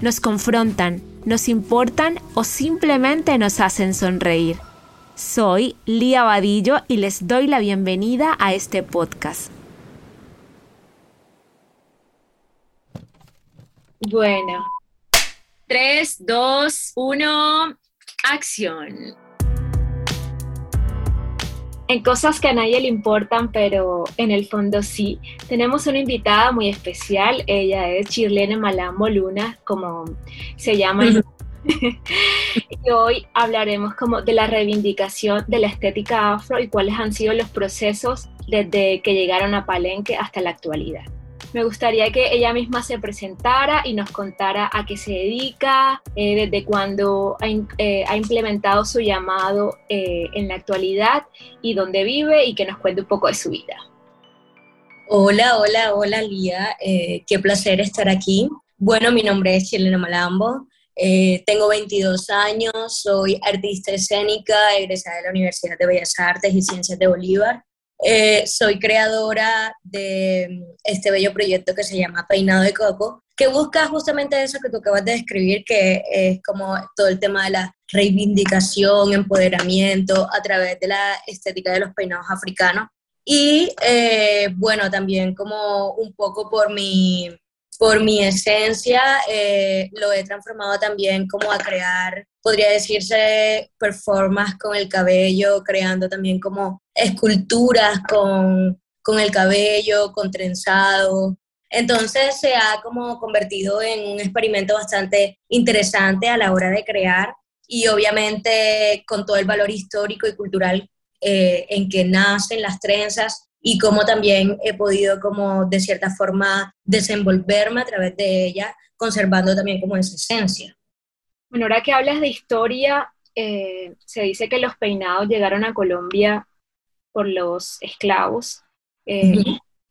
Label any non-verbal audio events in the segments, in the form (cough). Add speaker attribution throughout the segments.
Speaker 1: nos confrontan, nos importan o simplemente nos hacen sonreír. Soy Lía Vadillo y les doy la bienvenida a este podcast. Bueno, 3, 2, 1, acción en cosas que a nadie le importan, pero en el fondo sí. Tenemos una invitada muy especial, ella es Chirlene Malambo Luna, como se llama. (laughs) y hoy hablaremos como de la reivindicación de la estética afro y cuáles han sido los procesos desde que llegaron a Palenque hasta la actualidad. Me gustaría que ella misma se presentara y nos contara a qué se dedica, eh, desde cuándo eh, ha, implementado su llamado eh, en la actualidad y dónde vive y que nos cuente un poco de su vida.
Speaker 2: Hola, hola, hola Lía, qué placer estar aquí. Bueno, mi nombre es Chilena Malambo, tengo 22 años, soy artista escénica, egresada de la Universidad de Bellas Artes y Ciencias de Bolívar. Eh, soy creadora de mm, este bello proyecto que se llama Peinado de Coco, que busca justamente eso que tú acabas de describir, que es como todo el tema de la reivindicación, empoderamiento a través de la estética de los peinados africanos. Y eh, bueno, también como un poco por mi, por mi esencia, eh, lo he transformado también como a crear podría decirse performance con el cabello, creando también como esculturas con, con el cabello, con trenzado. Entonces se ha como convertido en un experimento bastante interesante a la hora de crear y obviamente con todo el valor histórico y cultural eh, en que nacen las trenzas y cómo también he podido como de cierta forma desenvolverme a través de ella, conservando también como esa esencia.
Speaker 1: Bueno, ahora que hablas de historia, eh, se dice que los peinados llegaron a Colombia por los esclavos, eh,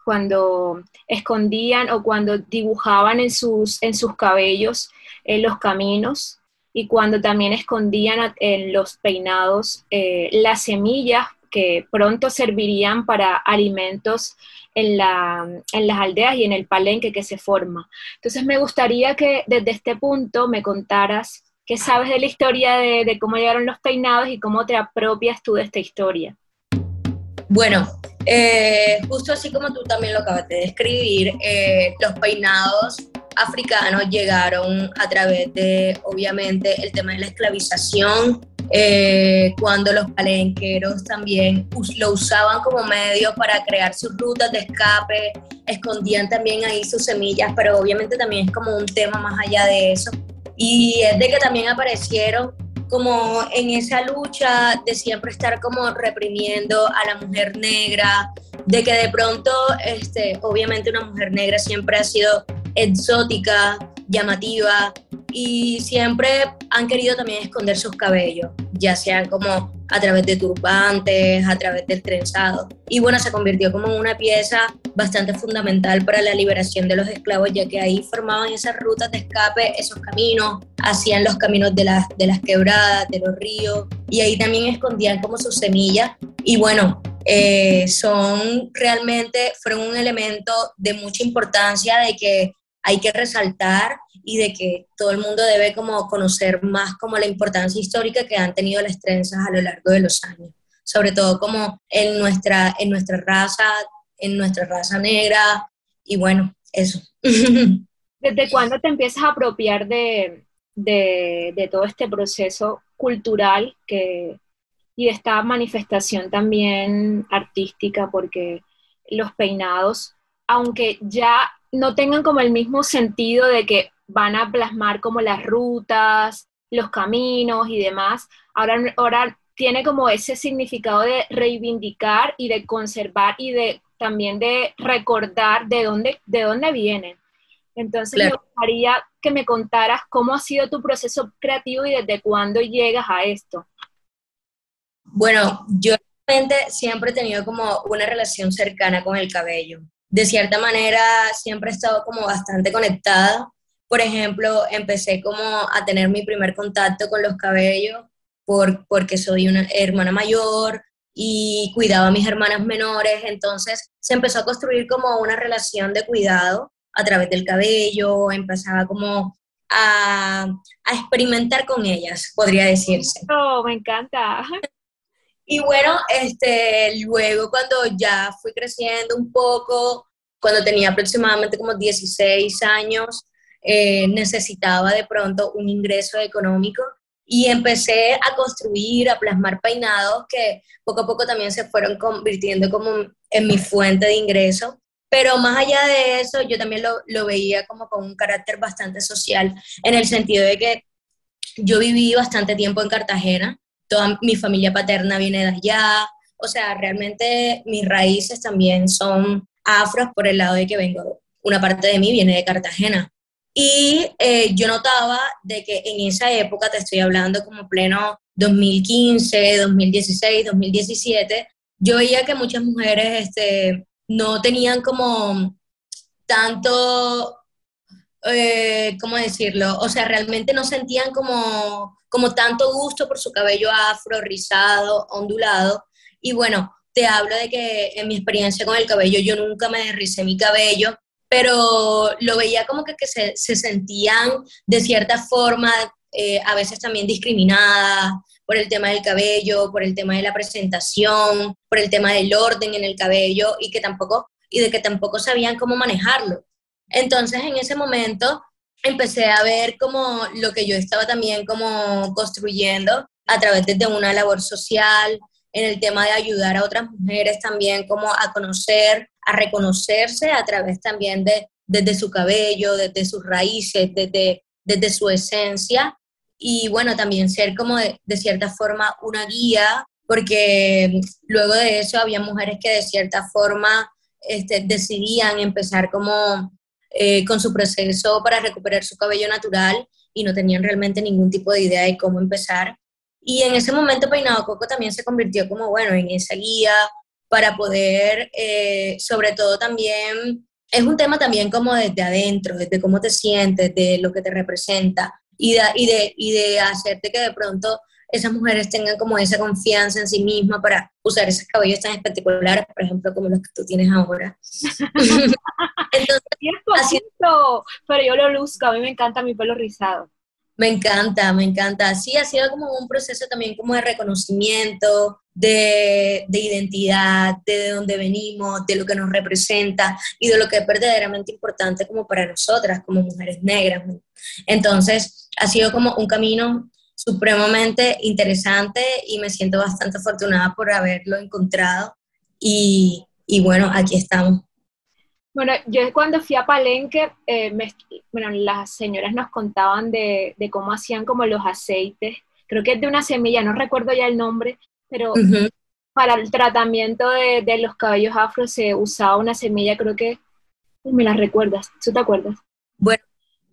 Speaker 1: cuando escondían o cuando dibujaban en sus, en sus cabellos en los caminos y cuando también escondían en los peinados eh, las semillas que pronto servirían para alimentos en, la, en, las aldeas y en el palenque que se forma. Entonces me gustaría que desde este punto me contaras ¿Qué sabes de la historia de, cómo llegaron los peinados y cómo te apropias tú de esta historia?
Speaker 2: Bueno, eh, justo así como tú también lo acabas de describir, eh, los peinados africanos llegaron a través de, obviamente, el tema de la esclavización, eh, cuando los palenqueros también lo usaban como medio para crear sus rutas de escape, escondían también ahí sus semillas, pero obviamente también es como un tema más allá de eso, y es de que también aparecieron como en esa lucha de siempre estar como reprimiendo a la mujer negra, de que de pronto, este, obviamente una mujer negra siempre ha sido exótica, llamativa y siempre han querido también esconder sus cabellos, ya sean como a través de turbantes, a través del trenzado. Y bueno, se convirtió como en una pieza bastante fundamental para la liberación de los esclavos, ya que ahí formaban esas rutas de escape, esos caminos, hacían los caminos de las, de las quebradas, de los ríos, y ahí también escondían como sus semillas. Y bueno, eh, son realmente, fueron un elemento de mucha importancia de que hay que resaltar y de que todo el mundo debe como conocer más como la importancia histórica que han tenido las trenzas a lo largo de los años, sobre todo como en nuestra, en nuestra raza, en nuestra raza negra y bueno, eso. (laughs)
Speaker 1: ¿Desde cuándo te empiezas a apropiar de, de, de todo este proceso cultural que, y de esta manifestación también artística? Porque los peinados, aunque ya no tengan como el mismo sentido de que van a plasmar como las rutas, los caminos y demás. Ahora, ahora tiene como ese significado de reivindicar y de conservar y de también de recordar de dónde, de dónde vienen. Entonces me gustaría que me contaras cómo ha sido tu proceso creativo y desde cuándo llegas a esto.
Speaker 2: Bueno, yo realmente siempre he tenido como una relación cercana con el cabello. De cierta manera, siempre he estado como bastante conectada. Por ejemplo, empecé como a tener mi primer contacto con los cabellos por, porque soy una hermana mayor y cuidaba a mis hermanas menores. Entonces se empezó a construir como una relación de cuidado a través del cabello, empezaba como a, a experimentar con ellas, podría decirse.
Speaker 1: Oh, me encanta.
Speaker 2: Y bueno, este, luego cuando ya fui creciendo un poco, cuando tenía aproximadamente como 16 años, eh, necesitaba de pronto un ingreso económico y empecé a construir, a plasmar peinados que poco a poco también se fueron convirtiendo como en mi fuente de ingreso. Pero más allá de eso, yo también lo, lo veía como con un carácter bastante social, en el sentido de que yo viví bastante tiempo en Cartagena, toda mi familia paterna viene de allá, o sea, realmente mis raíces también son afros por el lado de que vengo, una parte de mí viene de Cartagena. Y eh, yo notaba de que en esa época, te estoy hablando como pleno 2015, 2016, 2017, yo veía que muchas mujeres este, no tenían como tanto, eh, ¿cómo decirlo? O sea, realmente no sentían como, como tanto gusto por su cabello afro, rizado, ondulado. Y bueno, te hablo de que en mi experiencia con el cabello, yo nunca me derricé mi cabello, pero lo veía como que, se, sentían de cierta forma eh, a veces también discriminadas, por el tema del cabello, por el tema de la presentación, por el tema del orden en el cabello y que tampoco y de que tampoco sabían cómo manejarlo. Entonces, en ese momento empecé a ver como lo que yo estaba también como construyendo a través de una labor social, en el tema de ayudar a otras mujeres también como a conocer, a reconocerse a través también de desde su cabello, desde sus raíces, desde, desde su esencia y bueno, también ser como de, cierta forma una guía, porque luego de eso había mujeres que de cierta forma este, decidían empezar como eh, con su proceso para recuperar su cabello natural y no tenían realmente ningún tipo de idea de cómo empezar. Y en ese momento Peinado Coco también se convirtió como, bueno, en esa guía para poder, eh, sobre todo también, es un tema también como desde adentro, desde cómo te sientes, de lo que te representa y de, y de, y de hacerte que de pronto esas mujeres tengan como esa confianza en sí misma para usar esos cabellos tan espectaculares, por ejemplo, como los que tú tienes ahora. (laughs)
Speaker 1: Entonces, así, pero yo lo luzco, a mí me encanta mi pelo rizado.
Speaker 2: Me encanta, me encanta. Sí, ha sido como un proceso también como de reconocimiento, de, de, identidad, de dónde venimos, de lo que nos representa y de lo que es verdaderamente importante como para nosotras, como mujeres negras. Entonces, ha sido como un camino supremamente interesante y me siento bastante afortunada por haberlo encontrado y, y bueno, aquí estamos.
Speaker 1: Bueno, yo cuando fui a Palenque, eh, bueno, las señoras nos contaban de, de, cómo hacían como los aceites, creo que es de una semilla, no recuerdo ya el nombre, pero para el tratamiento de, de, los cabellos afro se usaba una semilla, creo que, me la recuerdas, ¿tú te acuerdas?
Speaker 2: Bueno,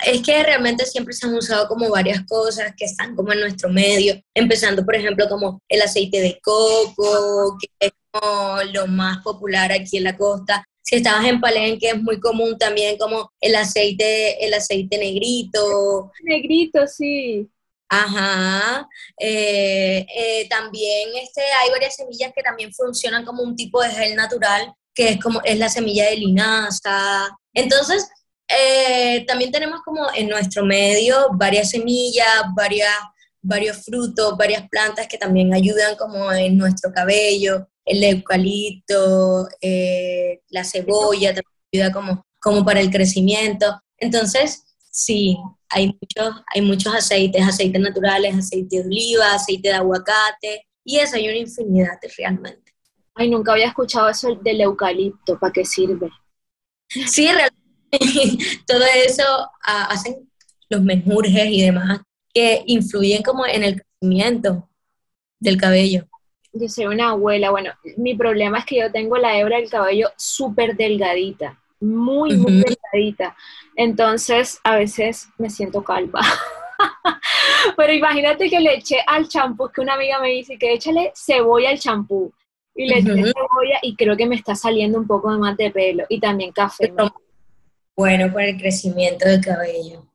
Speaker 2: es que realmente siempre se han usado como varias cosas que están como en nuestro medio, empezando por ejemplo como el aceite de coco, que es como lo más popular aquí en la costa, si estabas en Palenque es muy común también como el aceite, el aceite negrito.
Speaker 1: Negrito, sí.
Speaker 2: Ajá. Eh, eh, también este, hay varias semillas que también funcionan como un tipo de gel natural, que es como es la semilla de linaza. Entonces, eh, también tenemos como en nuestro medio varias semillas, varias, varios frutos, varias plantas que también ayudan como en nuestro cabello el eucalipto, eh, la cebolla, te ayuda como, como para el crecimiento. Entonces, sí, hay muchos, hay muchos aceites, aceites naturales, aceite de oliva, aceite de aguacate, y eso hay una infinidad realmente.
Speaker 1: Ay, nunca había escuchado eso del eucalipto, ¿para qué sirve?
Speaker 2: Sí, realmente (laughs) todo eso ah, hacen los menjurjes y demás que influyen como en el crecimiento del cabello
Speaker 1: yo soy una abuela, bueno, mi problema es que yo tengo la hebra del cabello súper delgadita. muy, muy delgadita. Entonces, a veces me siento calva. (laughs) Pero imagínate que le eché al champú, que una amiga me dice que échale cebolla al champú. Y le eché cebolla y creo que me está saliendo un poco más de pelo. Y también café.
Speaker 2: Bueno, por el crecimiento del cabello.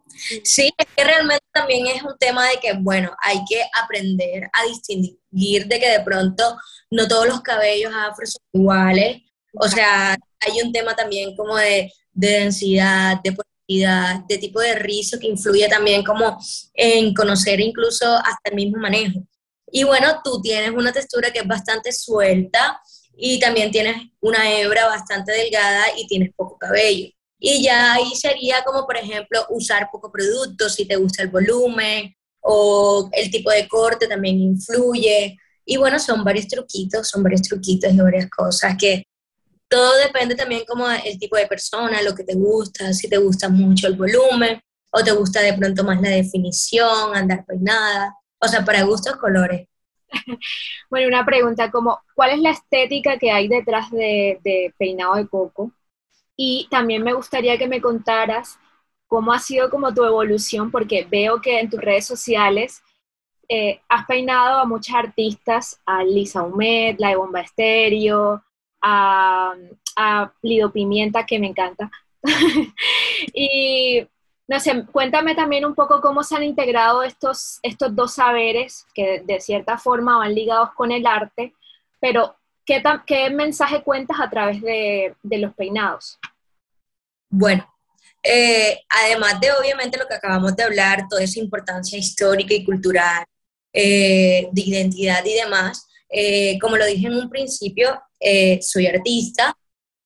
Speaker 2: Sí, es que realmente también es un tema de que, bueno, hay que aprender a distinguir de que de pronto no todos los cabellos afro son iguales. O sea, hay un tema también como de, densidad, de de tipo de rizo que influye también como en conocer incluso hasta el mismo manejo. Y bueno, tú tienes una textura que es bastante suelta y también tienes una hebra bastante delgada y tienes poco cabello. Y ya ahí sería como, por ejemplo, usar poco producto, si te gusta el volumen o el tipo de corte también influye. Y bueno, son varios truquitos, son varios truquitos y varias cosas que todo depende también como el tipo de persona, lo que te gusta, si te gusta mucho el volumen o te gusta de pronto más la definición, andar peinada, o sea, para gustos colores. (laughs)
Speaker 1: Bueno, una pregunta como, ¿cuál es la estética que hay detrás de, de peinado de coco? Y también me gustaría que me contaras cómo ha sido como tu evolución, porque veo que en tus redes sociales eh, has peinado a muchas artistas, a Lisa Humet, la de Bomba Estéreo, a, Lido Pimienta, que me encanta. (laughs) y no sé, cuéntame también un poco cómo se han integrado estos, estos dos saberes que de cierta forma van ligados con el arte, pero ¿qué, qué mensaje cuentas a través de, de los peinados?
Speaker 2: Bueno, eh, además de obviamente lo que acabamos de hablar, toda esa importancia histórica y cultural, eh, de identidad y demás, eh, como lo dije en un principio, soy artista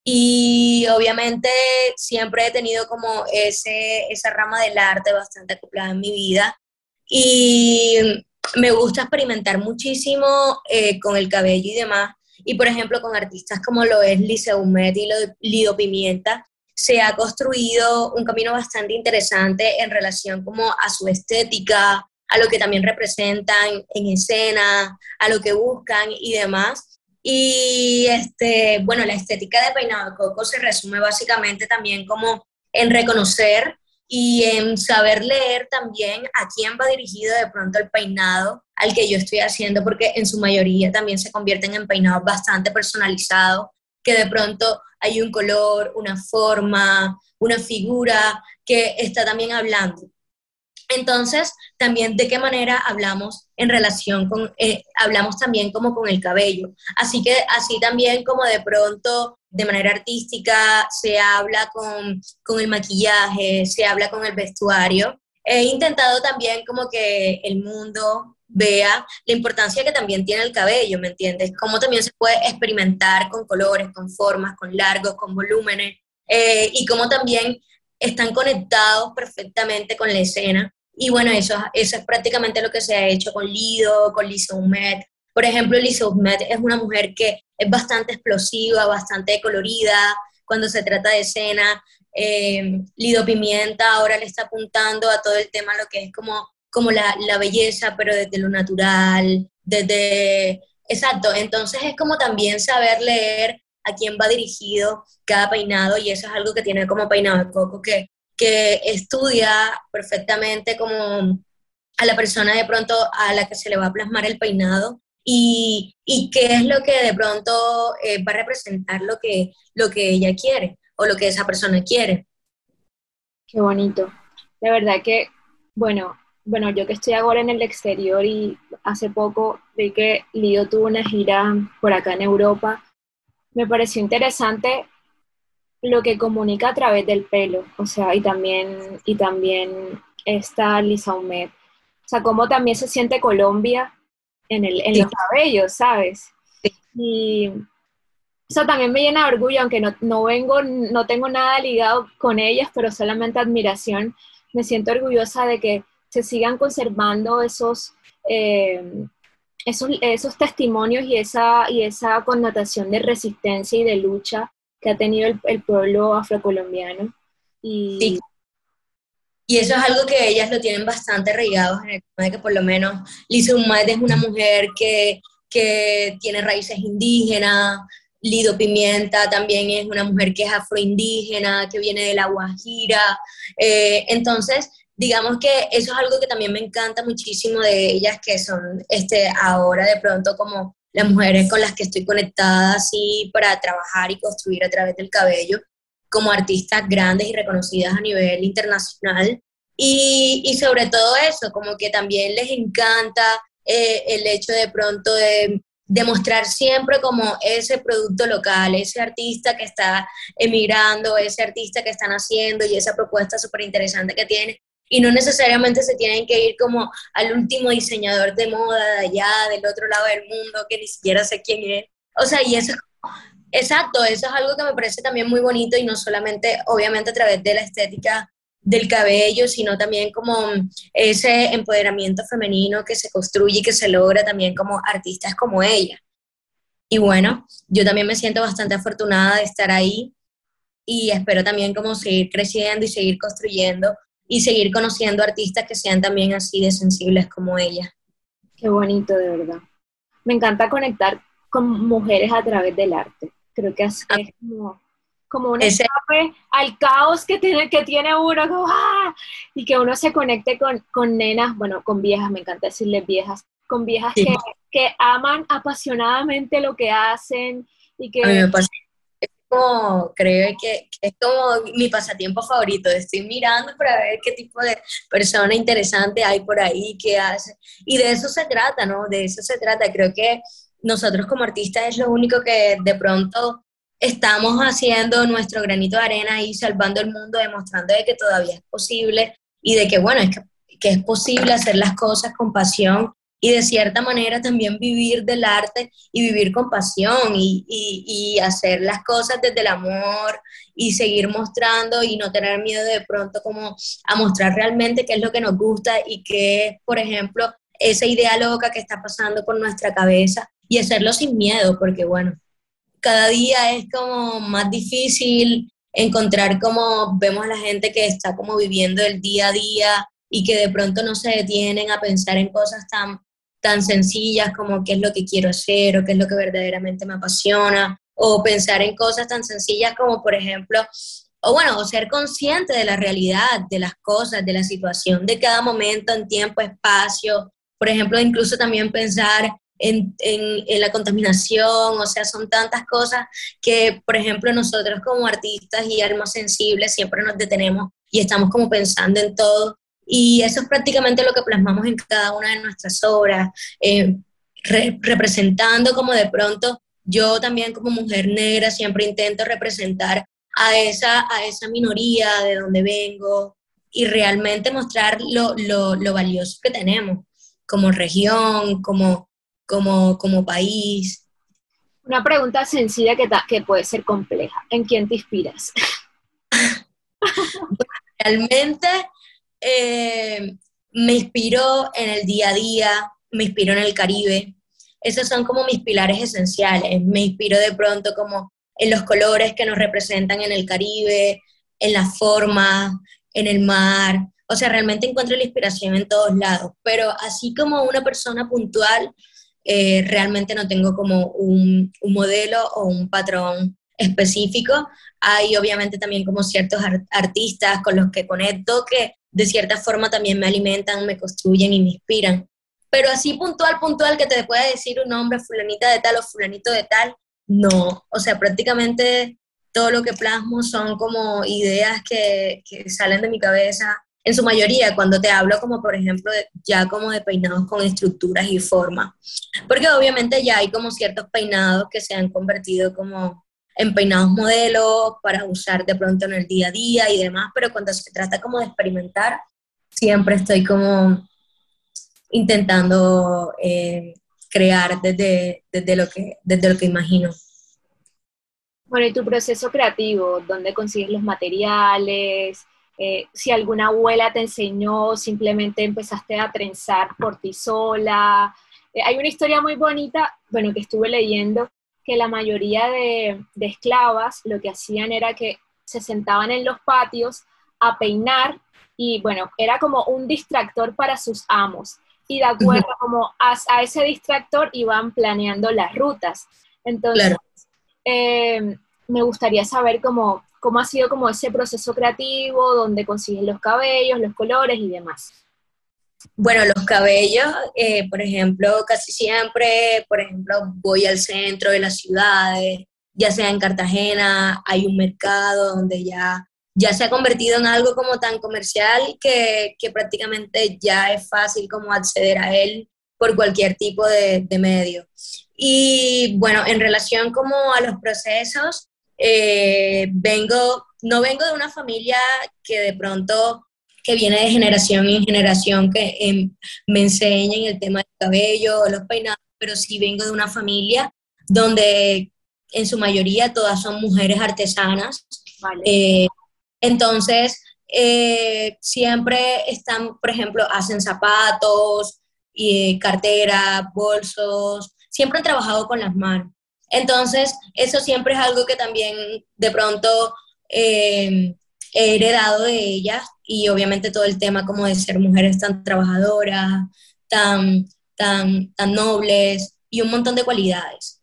Speaker 2: y obviamente siempre he tenido como ese, esa rama del arte bastante acoplada en mi vida y me gusta experimentar muchísimo con el cabello y demás. Y por ejemplo, con artistas como lo es Humet y Lido Pimienta, se ha construido un camino bastante interesante en relación como a su estética, a lo que también representan en escena, a lo que buscan y demás. Y este, bueno, la estética de Peinado de Coco se resume básicamente también como en reconocer y en saber leer también a quién va dirigido de pronto el peinado al que yo estoy haciendo, porque en su mayoría también se convierten en peinados bastante personalizados, que de pronto hay un color, una forma, una figura que está también hablando. Entonces, también de qué manera hablamos en relación con, eh, hablamos también como con el cabello. Así que así también como de pronto, de manera artística, se habla con, con el maquillaje, se habla con el vestuario. He intentado también como que el mundo vea la importancia que también tiene el cabello, ¿me entiendes? Cómo también se puede experimentar con colores, con formas, con largos, con volúmenes, eh, y cómo también están conectados perfectamente con la escena. Y bueno, eso, eso es prácticamente lo que se ha hecho con Lido, con Lisa Humet. Por ejemplo, Lisa Humet es una mujer que es bastante explosiva, bastante colorida cuando se trata de escena. Eh, Lido Pimienta ahora le está apuntando a todo el tema, lo que es como como la, la belleza, pero desde lo natural, desde... Exacto, entonces es como también saber leer a quién va dirigido cada peinado y eso es algo que tiene como peinado de coco, que, que estudia perfectamente como a la persona de pronto a la que se le va a plasmar el peinado y, y qué es lo que de pronto eh, va a representar lo que, lo que ella quiere o lo que esa persona quiere.
Speaker 1: Qué bonito. De verdad que, bueno, bueno, yo que estoy ahora en el exterior y hace poco vi que Lido tuvo una gira por acá en Europa, me pareció interesante lo que comunica a través del pelo, o sea, y también, y también está Lisa Humet. O sea, cómo también se siente Colombia en, el, en los cabellos, ¿sabes? Y eso también me llena de orgullo, aunque no, no vengo, no tengo nada ligado con ellas, pero solamente admiración. Me siento orgullosa de que se sigan conservando esos, eh, esos, esos, testimonios y esa, y esa connotación de resistencia y de lucha que ha tenido el, pueblo afrocolombiano. Y,
Speaker 2: sí. Y eso es algo que ellas lo tienen bastante arraigados en el tema de que por lo menos Lisa Humed es una mujer que, que tiene raíces indígenas, Lido Pimienta también es una mujer que es afroindígena, que viene de la Guajira. Eh, entonces, digamos que eso es algo que también me encanta muchísimo de ellas, que son este, ahora de pronto como las mujeres con las que estoy conectada así para trabajar y construir a través del cabello, como artistas grandes y reconocidas a nivel internacional. Y, y sobre todo eso, como que también les encanta eh, el hecho de pronto de demostrar siempre como ese producto local, ese artista que está emigrando, ese artista que están haciendo y esa propuesta súper interesante que tiene. Y no necesariamente se tienen que ir como al último diseñador de moda de allá, del otro lado del mundo, que ni siquiera sé quién es. O sea, y eso es exacto, eso es algo que me parece también muy bonito y no solamente, obviamente, a través de la estética del cabello, sino también como ese empoderamiento femenino que se construye y que se logra también como artistas como ella. Y bueno, yo también me siento bastante afortunada de estar ahí y espero también como seguir creciendo y seguir construyendo y seguir conociendo artistas que sean también así de sensibles como ella.
Speaker 1: Qué bonito, de verdad. Me encanta conectar con mujeres a través del arte. Creo que es, ah. como como un escape al caos que tiene, que tiene uno, como, ¡ah! y que uno se conecte con, con, nenas, bueno, con viejas, me encanta decirles viejas, con viejas que, que, aman apasionadamente lo que hacen y que...
Speaker 2: A mí me pasa, es como, creo que, es como mi pasatiempo favorito, estoy mirando para ver qué tipo de persona interesante hay por ahí, qué hace, y de eso se trata, ¿no? De eso se trata, creo que nosotros como artistas es lo único que de pronto estamos haciendo nuestro granito de arena y salvando el mundo, demostrando de que todavía es posible y de que, bueno, es que, es posible hacer las cosas con pasión y de cierta manera también vivir del arte y vivir con pasión y, y, hacer las cosas desde el amor y seguir mostrando y no tener miedo de pronto como a mostrar realmente qué es lo que nos gusta y qué es, por ejemplo, esa idea loca que está pasando por nuestra cabeza y hacerlo sin miedo, porque bueno, cada día es como más difícil encontrar como vemos a la gente que está como viviendo el día a día y que de pronto no se detienen a pensar en cosas tan, tan sencillas como qué es lo que quiero hacer o qué es lo que verdaderamente me apasiona o pensar en cosas tan sencillas como por ejemplo o bueno, o ser consciente de la realidad, de las cosas, de la situación de cada momento en tiempo, espacio. Por ejemplo, incluso también pensar en, en, la contaminación, o sea, son tantas cosas que, por ejemplo, nosotros como artistas y almas sensibles siempre nos detenemos y estamos como pensando en todo. Y eso es prácticamente lo que plasmamos en cada una de nuestras obras, eh, representando como de pronto, yo también como mujer negra siempre intento representar a esa, a esa minoría de donde vengo y realmente mostrar lo, lo, lo valioso que tenemos como región, como, como, como país?
Speaker 1: Una pregunta sencilla que, que puede ser compleja. ¿En quién te inspiras? (laughs)
Speaker 2: Realmente eh, me inspiro en el día a día, me inspiro en el Caribe. Esos son como mis pilares esenciales. Me inspiro de pronto como en los colores que nos representan en el Caribe, en la forma, en el mar. O sea, realmente encuentro la inspiración en todos lados. Pero así como una persona puntual, eh, realmente no tengo como un, modelo o un patrón específico. Hay obviamente también como ciertos artistas con los que conecto que de cierta forma también me alimentan, me construyen y me inspiran. Pero así puntual, puntual, que te pueda decir un nombre, fulanita de tal o fulanito de tal, no. O sea, prácticamente todo lo que plasmo son como ideas que, que salen de mi cabeza en su mayoría cuando te hablo como por ejemplo ya como de peinados con estructuras y formas, porque obviamente ya hay como ciertos peinados que se han convertido como en peinados modelos para usar de pronto en el día a día y demás, pero cuando se trata como de experimentar, siempre estoy como intentando eh, crear desde, desde, lo que, desde lo que imagino.
Speaker 1: Bueno, y tu proceso creativo, ¿dónde consigues los materiales? Eh, si alguna abuela te enseñó, simplemente empezaste a trenzar por ti sola. Eh, hay una historia muy bonita, bueno, que estuve leyendo, que la mayoría de, esclavas lo que hacían era que se sentaban en los patios a peinar y bueno, era como un distractor para sus amos. Y de acuerdo como a, ese distractor iban planeando las rutas. Entonces, eh, me gustaría saber cómo, cómo ha sido como ese proceso creativo, dónde consigues los cabellos, los colores y demás.
Speaker 2: Bueno, los cabellos, eh, por ejemplo, casi siempre, por ejemplo, voy al centro de las ciudades, ya sea en Cartagena, hay un mercado donde ya, ya se ha convertido en algo como tan comercial que, que prácticamente ya es fácil como acceder a él por cualquier tipo de, de medio. Y bueno, en relación como a los procesos, eh, vengo, no vengo de una familia que de pronto que viene de generación en generación que em, me enseñen el tema del cabello, los peinados, pero sí vengo de una familia donde en su mayoría todas son mujeres artesanas. Eh, entonces, eh, siempre están, por ejemplo, hacen zapatos, y carteras, bolsos, siempre han trabajado con las manos. Entonces, eso siempre es algo que también de pronto eh, he heredado de ellas y obviamente todo el tema como de ser mujeres tan trabajadoras, tan, tan, tan nobles y un montón de cualidades.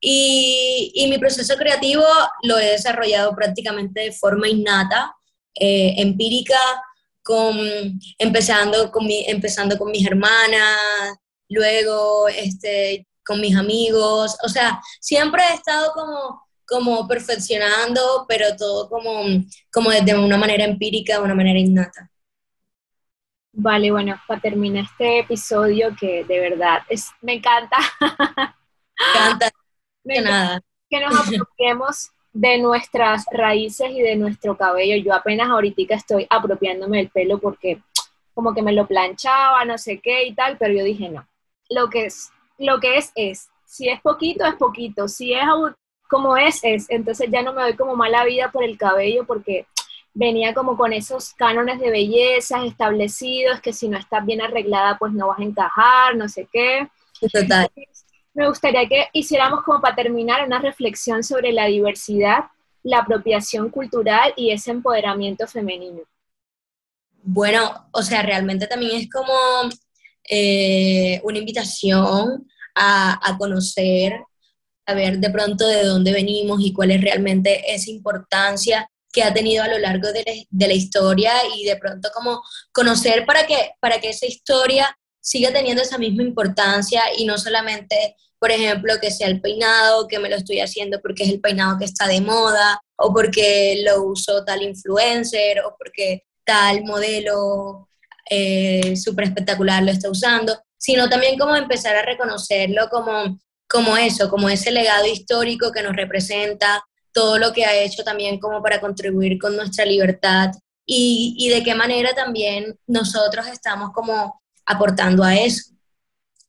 Speaker 2: Y, y mi proceso creativo lo he desarrollado prácticamente de forma innata, eh, empírica, con, empezando, con mi, empezando con mis hermanas, luego este, con mis amigos, o sea, siempre he estado como, como perfeccionando, pero todo como, como de una manera empírica, de una manera innata.
Speaker 1: Vale, bueno, para terminar este episodio que de verdad es, me encanta.
Speaker 2: Me encanta. (laughs) me nada.
Speaker 1: Que nos (laughs) apropiemos de nuestras raíces y de nuestro cabello. Yo apenas ahorita estoy apropiándome del pelo porque como que me lo planchaba, no sé qué y tal, pero yo dije no. Lo que es lo que es, es. Si es poquito, es poquito. Si es como es, es. Entonces ya no me doy como mala vida por el cabello porque venía como con esos cánones de belleza establecidos, que si no estás bien arreglada, pues no vas a encajar, no sé qué.
Speaker 2: Total.
Speaker 1: Me gustaría que hiciéramos como para terminar una reflexión sobre la diversidad, la apropiación cultural y ese empoderamiento femenino.
Speaker 2: Bueno, o sea, realmente también es como eh, una invitación a, conocer, a ver de pronto de dónde venimos y cuál es realmente esa importancia que ha tenido a lo largo de la, historia y de pronto como conocer para que, para que esa historia siga teniendo esa misma importancia y no solamente, por ejemplo, que sea el peinado, que me lo estoy haciendo porque es el peinado que está de moda o porque lo usó tal influencer o porque tal modelo eh, súper espectacular lo está usando, sino también como empezar a reconocerlo como, como eso, como ese legado histórico que nos representa, todo lo que ha hecho también como para contribuir con nuestra libertad y, y de qué manera también nosotros estamos como aportando a eso.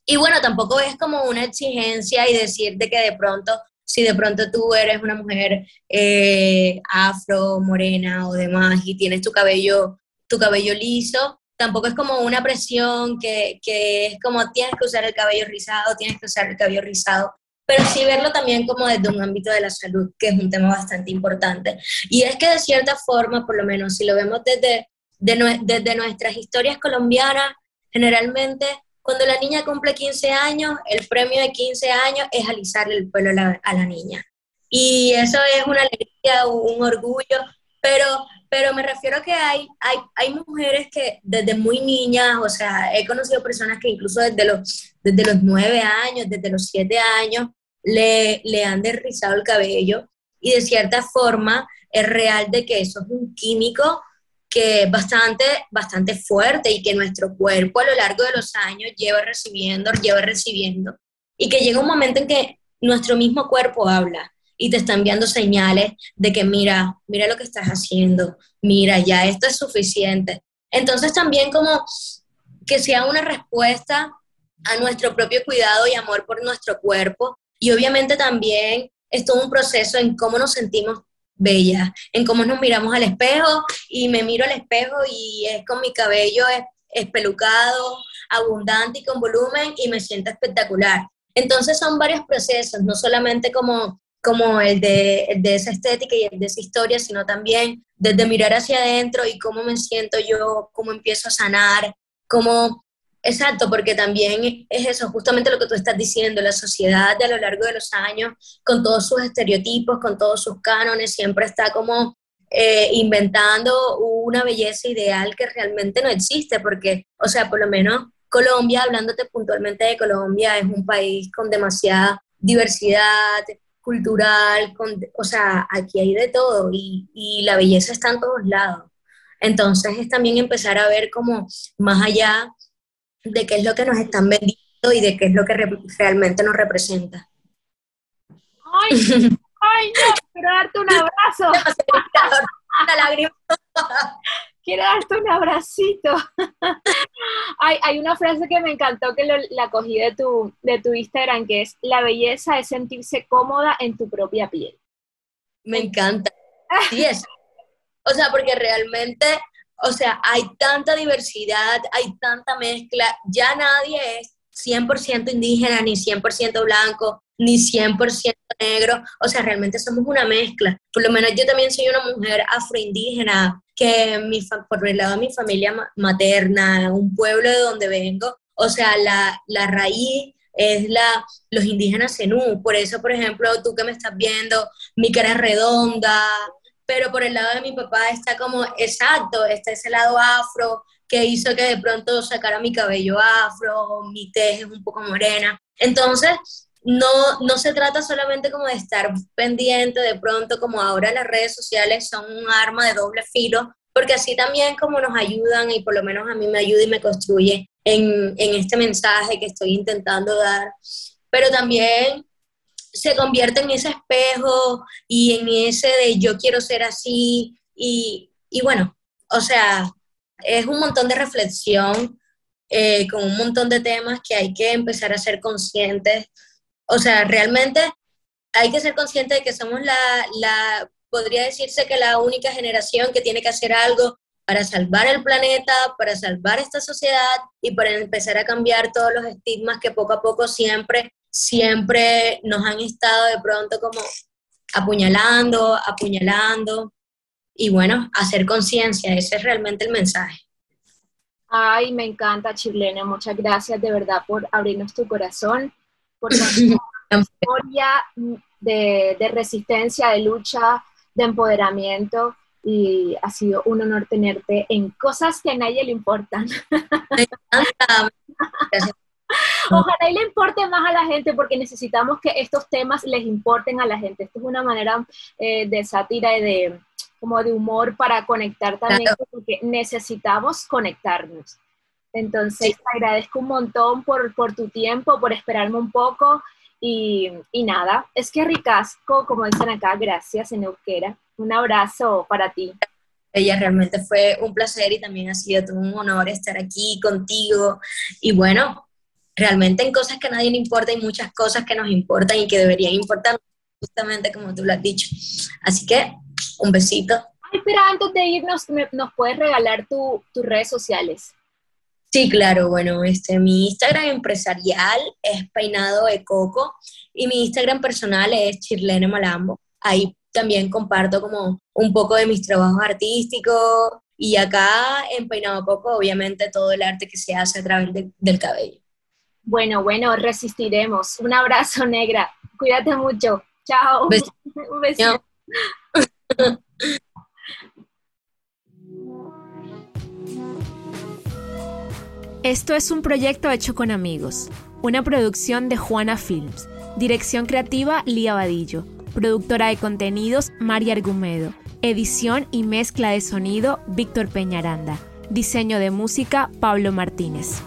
Speaker 2: Y bueno, tampoco es como una exigencia y decirte que de pronto, si de pronto tú eres una mujer eh, afro, morena o demás y tienes tu cabello, tu cabello liso, tampoco es como una presión que, que, es como tienes que usar el cabello rizado, tienes que usar el cabello rizado, pero sí verlo también como desde un ámbito de la salud, que es un tema bastante importante. Y es que de cierta forma, por lo menos si lo vemos desde, desde nuestras historias colombianas, generalmente cuando la niña cumple 15 años, el premio de 15 años es alisarle el pelo a la, a la niña. Y eso es una alegría, un orgullo, pero pero me refiero a que hay, hay, hay mujeres que desde muy niñas, o sea, he conocido personas que incluso desde los, desde los nueve años, desde los siete años, le, le han derrizado el cabello y de cierta forma es real de que eso es un químico que es bastante, bastante fuerte y que nuestro cuerpo a lo largo de los años lleva recibiendo, lleva recibiendo y que llega un momento en que nuestro mismo cuerpo habla y te está enviando señales de que mira, mira lo que estás haciendo, mira, ya esto es suficiente. Entonces también como que sea una respuesta a nuestro propio cuidado y amor por nuestro cuerpo y obviamente también es todo un proceso en cómo nos sentimos bellas, en cómo nos miramos al espejo y me miro al espejo y es con mi cabello espelucado, abundante y con volumen y me siento espectacular. Entonces son varios procesos, no solamente como como el de, de, esa estética y el de esa historia, sino también desde mirar hacia adentro y cómo me siento yo, cómo empiezo a sanar, cómo Exacto, porque también es eso, justamente lo que tú estás diciendo, la sociedad a lo largo de los años, con todos sus estereotipos, con todos sus cánones, siempre está como eh, inventando una belleza ideal que realmente no existe, porque, o sea, por lo menos Colombia, hablándote puntualmente de Colombia, es un país con demasiada diversidad cultural, con, o sea, aquí hay de todo y, y la belleza está en todos lados. Entonces es también empezar a ver como más allá de qué es lo que nos están vendiendo y de qué es lo que realmente nos representa.
Speaker 1: ¡Ay! (laughs) ¡Ay, no! Quiero darte un abrazo. Una lágrima. (laughs) Quiero darte un abracito. (laughs) hay, hay, una frase que me encantó que la cogí de tu, de tu Instagram, que es, la belleza es sentirse cómoda en tu propia piel.
Speaker 2: Me encanta. Sí, es. O sea, porque realmente o sea, hay tanta diversidad, hay tanta mezcla, ya nadie es 100% indígena, ni 100% blanco, ni 100% negro, o sea, realmente somos una mezcla. Por lo menos yo también soy una mujer afroindígena, que mi por el lado de mi familia materna, un pueblo de donde vengo, o sea, la, la raíz es la, los indígenas zenú. Por eso, por ejemplo, tú que me estás viendo, mi cara es redonda, pero por el lado de mi papá está como, exacto, está ese lado afro que hizo que de pronto sacara mi cabello afro, mi tez es un poco morena. Entonces, no, no se trata solamente como de estar pendiente, de pronto como ahora las redes sociales son un arma de doble filo, porque así también como nos ayudan y por lo menos a mí me ayuda y me construye en, en este mensaje que estoy intentando dar, pero también se convierte en ese espejo y en ese de yo quiero ser así y, bueno, o sea, es un montón de reflexión eh, con un montón de temas que hay que empezar a ser conscientes. O sea, realmente hay que ser conscientes de que somos la, la, podría decirse que la única generación que tiene que hacer algo para salvar el planeta, para salvar esta sociedad y para empezar a cambiar todos los estigmas que poco a poco siempre siempre nos han estado de pronto como apuñalando, apuñalando, y bueno, hacer conciencia, ese es realmente el mensaje.
Speaker 1: Ay, me encanta, Chilena, muchas gracias de verdad por abrirnos tu corazón, por (laughs) tu historia de, de resistencia, de lucha, de empoderamiento, y ha sido un honor tenerte en cosas que a nadie le importan. (laughs) Me encanta. Ojalá y le importe más a la gente porque necesitamos que estos temas les importen a la gente. Esto es una manera eh, de sátira y de como de humor para conectar también porque necesitamos conectarnos. Entonces, te agradezco un montón por, por, tu tiempo, por esperarme un poco y, y, nada, es que ricasco, como dicen acá, gracias en euskera. Un abrazo para ti.
Speaker 2: Ella realmente fue un placer y también ha sido un honor estar aquí contigo. Y bueno, realmente en cosas que a nadie le importa hay muchas cosas que nos importan y que deberían importar, justamente como tú lo has dicho. Así que, un besito.
Speaker 1: Ay, pero antes de irnos, ¿nos puedes regalar tus redes sociales?
Speaker 2: Sí, claro, bueno, este, mi Instagram empresarial es Peinado de Coco y mi Instagram personal es Chirlene Malambo. Ahí también comparto como un poco de mis trabajos artísticos y acá en Peinado Coco obviamente todo el arte que se hace a través del cabello.
Speaker 1: Bueno, bueno, resistiremos. Un abrazo, negra. Cuídate mucho. Chao. (laughs) Un besito. (laughs)
Speaker 3: Esto es un proyecto hecho con amigos, una producción de Juana Films, dirección creativa Lía Vadillo, productora de contenidos María Argumedo, edición y mezcla de sonido Víctor Peñaranda, diseño de música Pablo Martínez.